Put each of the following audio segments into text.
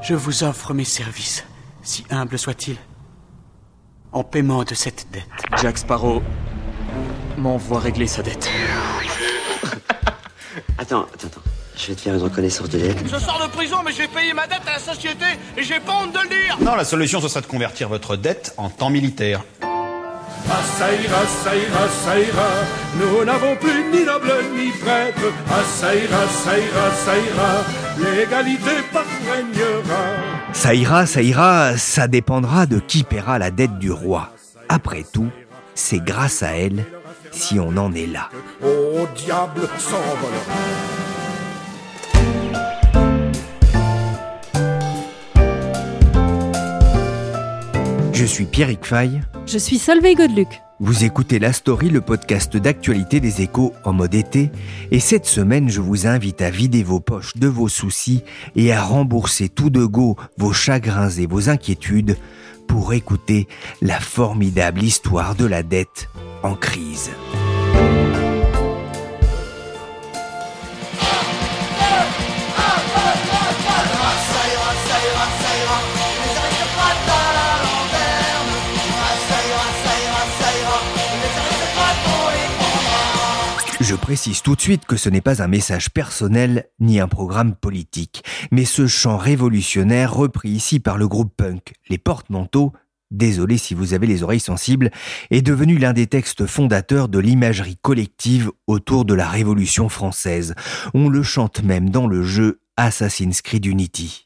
Je vous offre mes services, si humbles soient-ils, en paiement de cette dette. Jack Sparrow m'envoie régler sa dette. Attends, attends, attends. Je vais te faire une reconnaissance de dette. Je sors de prison, mais j'ai payé ma dette à la société et j'ai pas honte de le dire Non, la solution, ce serait de convertir votre dette en temps militaire. Ah ça ira, ça ira, ça ira, nous n'avons plus ni noble ni prêtre. Ah ça ira, ça ira, ça ira, l'égalité partout régnera. Ça ira, ça ira, ça dépendra de qui paiera la dette du roi. Après tout, c'est grâce à elle si on en est là. Au diable s'envolera. Je suis Pierrick Fay. Je suis Solveig Godeluc. Vous écoutez La Story, le podcast d'actualité des échos en mode été. Et cette semaine, je vous invite à vider vos poches de vos soucis et à rembourser tout de go vos chagrins et vos inquiétudes pour écouter la formidable histoire de la dette en crise. Je précise tout de suite que ce n'est pas un message personnel ni un programme politique, mais ce chant révolutionnaire repris ici par le groupe punk Les Porte-Manteaux, désolé si vous avez les oreilles sensibles, est devenu l'un des textes fondateurs de l'imagerie collective autour de la Révolution française. On le chante même dans le jeu Assassin's Creed Unity.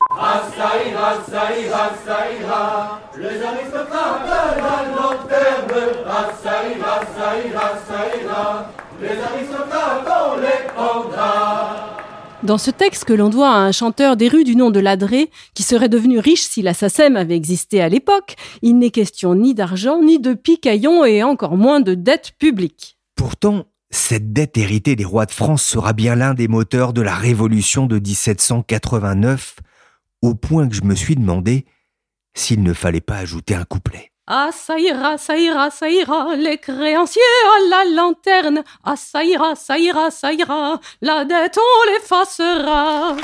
Ça ira, ça ira, ça ira, les aristocrates on les. Dans ce texte que l'on doit à un chanteur des rues du nom de Ladré, qui serait devenu riche si la SACEM avait existé à l'époque, il n'est question ni d'argent, ni de picaillons et encore moins de dette publique. Pourtant, cette dette héritée des rois de France sera bien l'un des moteurs de la Révolution de 1789, au point que je me suis demandé s'il ne fallait pas ajouter un couplet. Ah ça ira, ça ira, ça ira, les créanciers à la lanterne. Ah ça ira, ça ira, ça ira, la dette on l'effacera.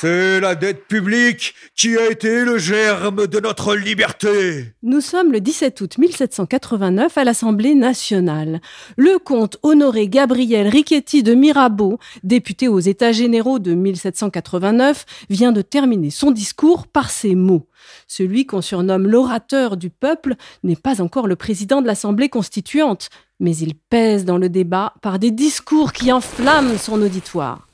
C'est la dette publique qui a été le germe de notre liberté. Nous sommes le 17 août 1789 à l'Assemblée nationale. Le comte honoré Gabriel Richetti de Mirabeau, député aux États généraux de 1789, vient de terminer son discours par ces mots. Celui qu'on surnomme l'orateur du peuple n'est pas encore le président de l'Assemblée constituante, mais il pèse dans le débat par des discours qui enflamment son auditoire.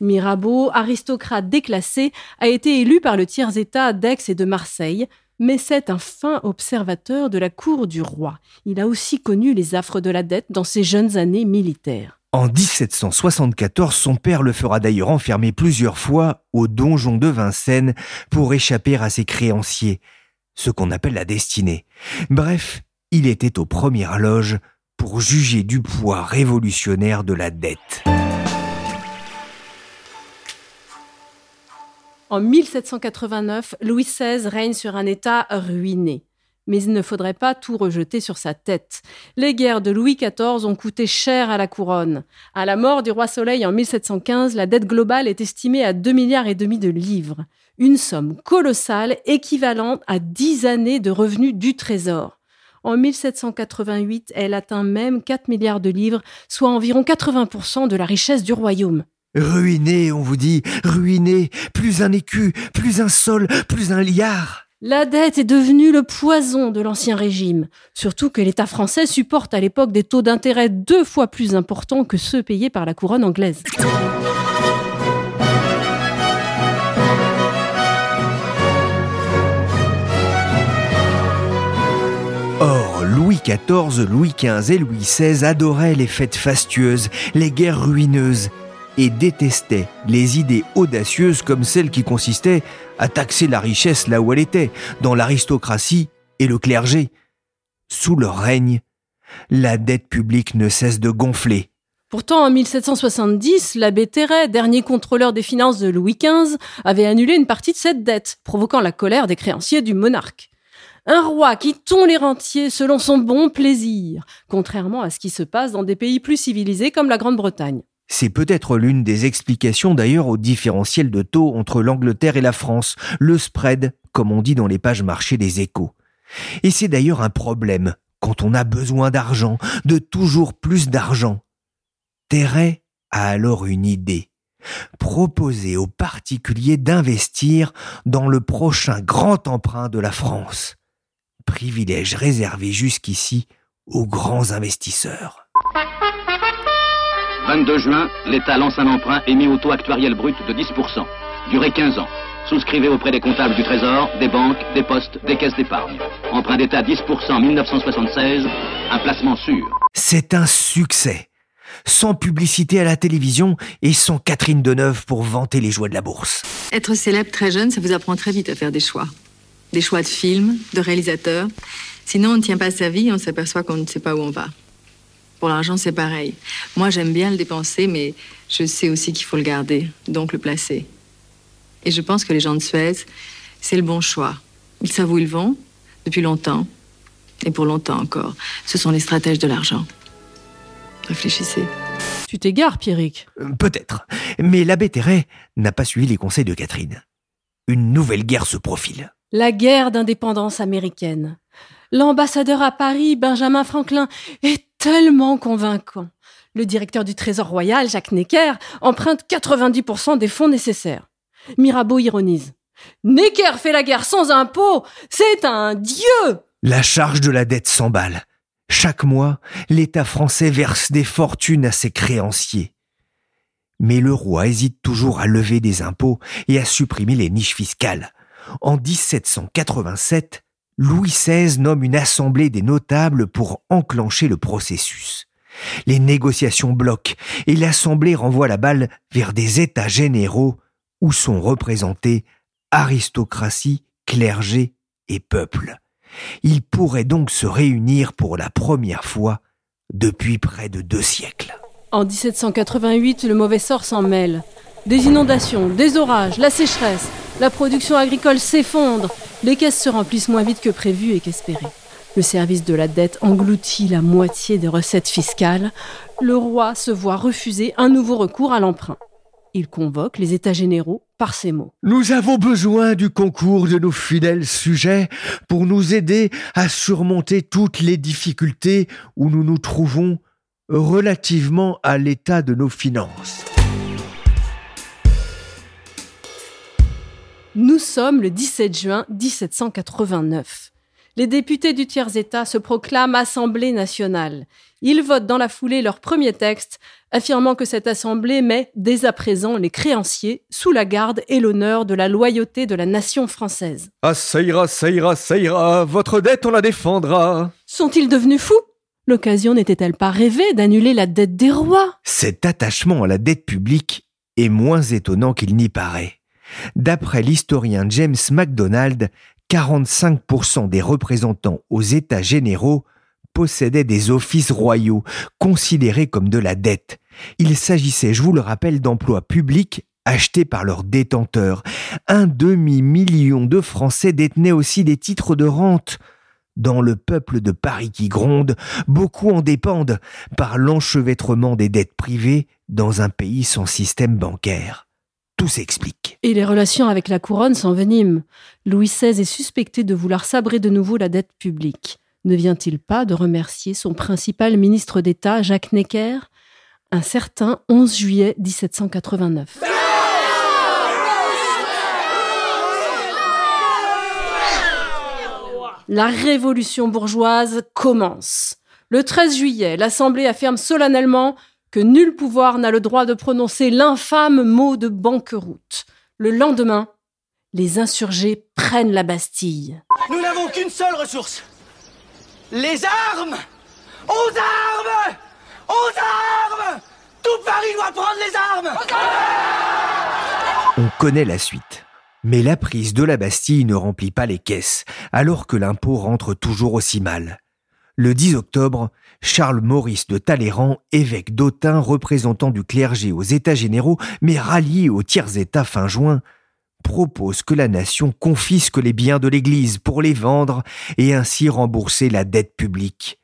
Mirabeau, aristocrate déclassé, a été élu par le tiers-État d'Aix et de Marseille, mais c'est un fin observateur de la cour du roi. Il a aussi connu les affres de la dette dans ses jeunes années militaires. En 1774, son père le fera d'ailleurs enfermer plusieurs fois au donjon de Vincennes pour échapper à ses créanciers, ce qu'on appelle la destinée. Bref, il était aux premières loges pour juger du poids révolutionnaire de la dette. En 1789, Louis XVI règne sur un État ruiné. Mais il ne faudrait pas tout rejeter sur sa tête. Les guerres de Louis XIV ont coûté cher à la couronne. À la mort du roi Soleil en 1715, la dette globale est estimée à 2 milliards et demi de livres. Une somme colossale équivalente à 10 années de revenus du trésor. En 1788, elle atteint même 4 milliards de livres, soit environ 80% de la richesse du royaume. Ruiné, on vous dit, ruiné, plus un écu, plus un sol, plus un liard. La dette est devenue le poison de l'ancien régime, surtout que l'État français supporte à l'époque des taux d'intérêt deux fois plus importants que ceux payés par la couronne anglaise. Or, Louis XIV, Louis XV et Louis XVI adoraient les fêtes fastueuses, les guerres ruineuses, et détestaient les idées audacieuses comme celles qui consistaient à taxer la richesse là où elle était, dans l'aristocratie et le clergé. Sous leur règne, la dette publique ne cesse de gonfler. Pourtant, en 1770, l'abbé Terret, dernier contrôleur des finances de Louis XV, avait annulé une partie de cette dette, provoquant la colère des créanciers du monarque. Un roi qui tond les rentiers selon son bon plaisir, contrairement à ce qui se passe dans des pays plus civilisés comme la Grande-Bretagne. C'est peut-être l'une des explications d'ailleurs au différentiel de taux entre l'Angleterre et la France, le spread, comme on dit dans les pages marché des échos. Et c'est d'ailleurs un problème quand on a besoin d'argent, de toujours plus d'argent. Terret a alors une idée. Proposer aux particuliers d'investir dans le prochain grand emprunt de la France. Privilège réservé jusqu'ici aux grands investisseurs. 22 juin, l'État lance un emprunt émis au taux actuariel brut de 10%, durée 15 ans. Souscrivez auprès des comptables du Trésor, des banques, des postes, des caisses d'épargne. Emprunt d'État 10% 1976, un placement sûr. C'est un succès. Sans publicité à la télévision et sans Catherine Deneuve pour vanter les joies de la bourse. Être célèbre très jeune, ça vous apprend très vite à faire des choix. Des choix de films, de réalisateurs. Sinon, on ne tient pas sa vie, on s'aperçoit qu'on ne sait pas où on va. Pour l'argent, c'est pareil. Moi, j'aime bien le dépenser, mais je sais aussi qu'il faut le garder, donc le placer. Et je pense que les gens de Suez, c'est le bon choix. Ils savent où ils vont, depuis longtemps, et pour longtemps encore. Ce sont les stratèges de l'argent. Réfléchissez. Tu t'égares, Pierrick. Euh, peut-être. Mais l'abbé Terret n'a pas suivi les conseils de Catherine. Une nouvelle guerre se profile. La guerre d'indépendance américaine. L'ambassadeur à Paris, Benjamin Franklin, est tellement convaincant. Le directeur du Trésor royal, Jacques Necker, emprunte 90% des fonds nécessaires. Mirabeau ironise. Necker fait la guerre sans impôts, c'est un dieu La charge de la dette s'emballe. Chaque mois, l'État français verse des fortunes à ses créanciers. Mais le roi hésite toujours à lever des impôts et à supprimer les niches fiscales. En 1787, Louis XVI nomme une assemblée des notables pour enclencher le processus. Les négociations bloquent et l'assemblée renvoie la balle vers des États généraux où sont représentés aristocratie, clergé et peuple. Ils pourraient donc se réunir pour la première fois depuis près de deux siècles. En 1788, le mauvais sort s'en mêle. Des inondations, des orages, la sécheresse, la production agricole s'effondre, les caisses se remplissent moins vite que prévu et qu'espéré. Le service de la dette engloutit la moitié des recettes fiscales. Le roi se voit refuser un nouveau recours à l'emprunt. Il convoque les États généraux par ces mots. Nous avons besoin du concours de nos fidèles sujets pour nous aider à surmonter toutes les difficultés où nous nous trouvons relativement à l'état de nos finances. Nous sommes le 17 juin 1789. Les députés du tiers-État se proclament Assemblée nationale. Ils votent dans la foulée leur premier texte, affirmant que cette Assemblée met, dès à présent, les créanciers sous la garde et l'honneur de la loyauté de la nation française. Ah, ça ira, ça ira, ça ira, votre dette, on la défendra. Sont-ils devenus fous? L'occasion n'était-elle pas rêvée d'annuler la dette des rois? Cet attachement à la dette publique est moins étonnant qu'il n'y paraît. D'après l'historien James MacDonald, 45% des représentants aux États généraux possédaient des offices royaux, considérés comme de la dette. Il s'agissait, je vous le rappelle, d'emplois publics achetés par leurs détenteurs. Un demi-million de Français détenaient aussi des titres de rente. Dans le peuple de Paris qui gronde, beaucoup en dépendent par l'enchevêtrement des dettes privées dans un pays sans système bancaire. Tout s'explique. Et les relations avec la couronne s'enveniment. Louis XVI est suspecté de vouloir sabrer de nouveau la dette publique. Ne vient-il pas de remercier son principal ministre d'État, Jacques Necker, un certain 11 juillet 1789 La révolution bourgeoise commence. Le 13 juillet, l'Assemblée affirme solennellement que nul pouvoir n'a le droit de prononcer l'infâme mot de banqueroute. Le lendemain, les insurgés prennent la Bastille. Nous n'avons qu'une seule ressource. Les armes Aux armes Aux armes Tout Paris doit prendre les armes On connaît la suite. Mais la prise de la Bastille ne remplit pas les caisses, alors que l'impôt rentre toujours aussi mal. Le 10 octobre, Charles Maurice de Talleyrand, évêque d'Autun, représentant du clergé aux États généraux, mais rallié au tiers-État fin juin, propose que la nation confisque les biens de l'Église pour les vendre et ainsi rembourser la dette publique.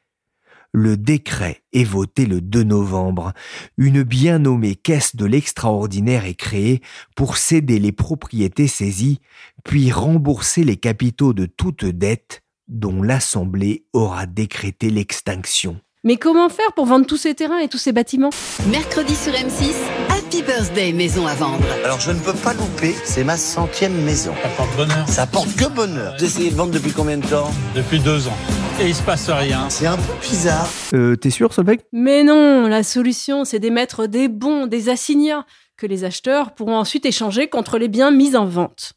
le décret est voté le 2 novembre. Une bien nommée caisse de l'extraordinaire est créée pour céder les propriétés saisies, puis rembourser les capitaux de toute dette dont l'Assemblée aura décrété l'extinction. Mais comment faire pour vendre tous ces terrains et tous ces bâtiments? Mercredi sur M6, Happy Birthday Maison à vendre. Alors je ne peux pas louper, c'est ma centième maison. Ça porte bonheur. Ça porte que bonheur. Vous essayez de vendre depuis combien de temps? Depuis deux ans. Et il se passe rien. C'est un peu bizarre. Euh, t'es sûr, Solveig? Mais non, la solution, c'est d'émettre des bons, des assignats, que les acheteurs pourront ensuite échanger contre les biens mis en vente.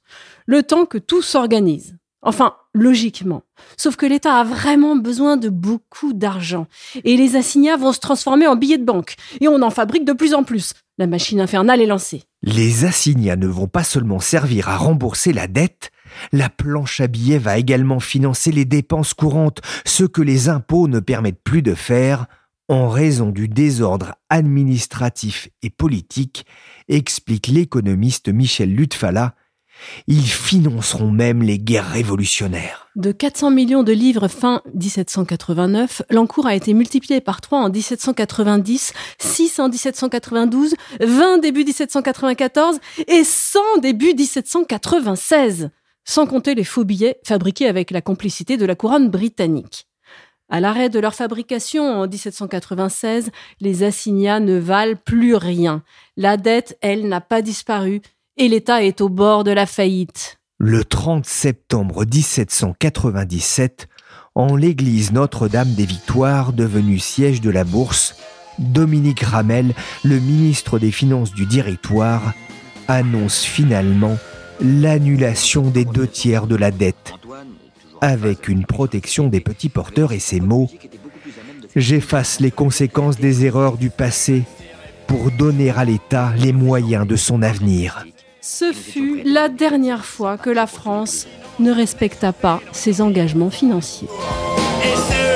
Le temps que tout s'organise. Enfin, logiquement. Sauf que l'État a vraiment besoin de beaucoup d'argent. Et les assignats vont se transformer en billets de banque. Et on en fabrique de plus en plus. La machine infernale est lancée. Les assignats ne vont pas seulement servir à rembourser la dette, la planche à billets va également financer les dépenses courantes, ce que les impôts ne permettent plus de faire en raison du désordre administratif et politique, explique l'économiste Michel Lutfala, ils financeront même les guerres révolutionnaires. De 400 millions de livres fin 1789, l'encours a été multiplié par 3 en 1790, 6 en 1792, 20 début 1794 et 100 début 1796, sans compter les faux billets fabriqués avec la complicité de la couronne britannique. À l'arrêt de leur fabrication en 1796, les assignats ne valent plus rien. La dette, elle, n'a pas disparu et l'État est au bord de la faillite. Le 30 septembre 1797, en l'église Notre-Dame des Victoires, devenue siège de la Bourse, Dominique Ramel, le ministre des Finances du Directoire, annonce finalement l'annulation des deux tiers de la dette, avec une protection des petits porteurs et ces mots J'efface les conséquences des erreurs du passé pour donner à l'État les moyens de son avenir. Ce fut la dernière fois que la France ne respecta pas ses engagements financiers. Et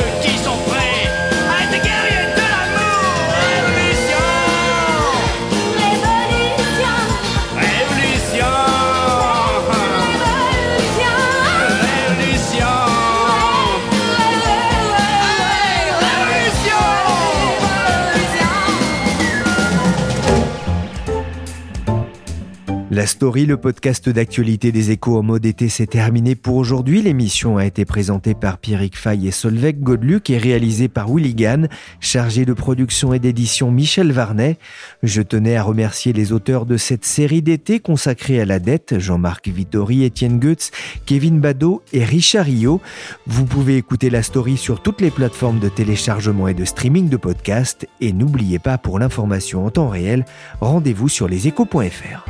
La story, le podcast d'actualité des échos en mode été, s'est terminé pour aujourd'hui. L'émission a été présentée par Pierrick Fay et Solveig Godluc et réalisée par Willy Gann, chargé de production et d'édition Michel Varnet. Je tenais à remercier les auteurs de cette série d'été consacrée à la dette, Jean-Marc Vittori, Étienne Goetz, Kevin Badeau et Richard Rio. Vous pouvez écouter la story sur toutes les plateformes de téléchargement et de streaming de podcasts et n'oubliez pas pour l'information en temps réel, rendez-vous sur leséchos.fr.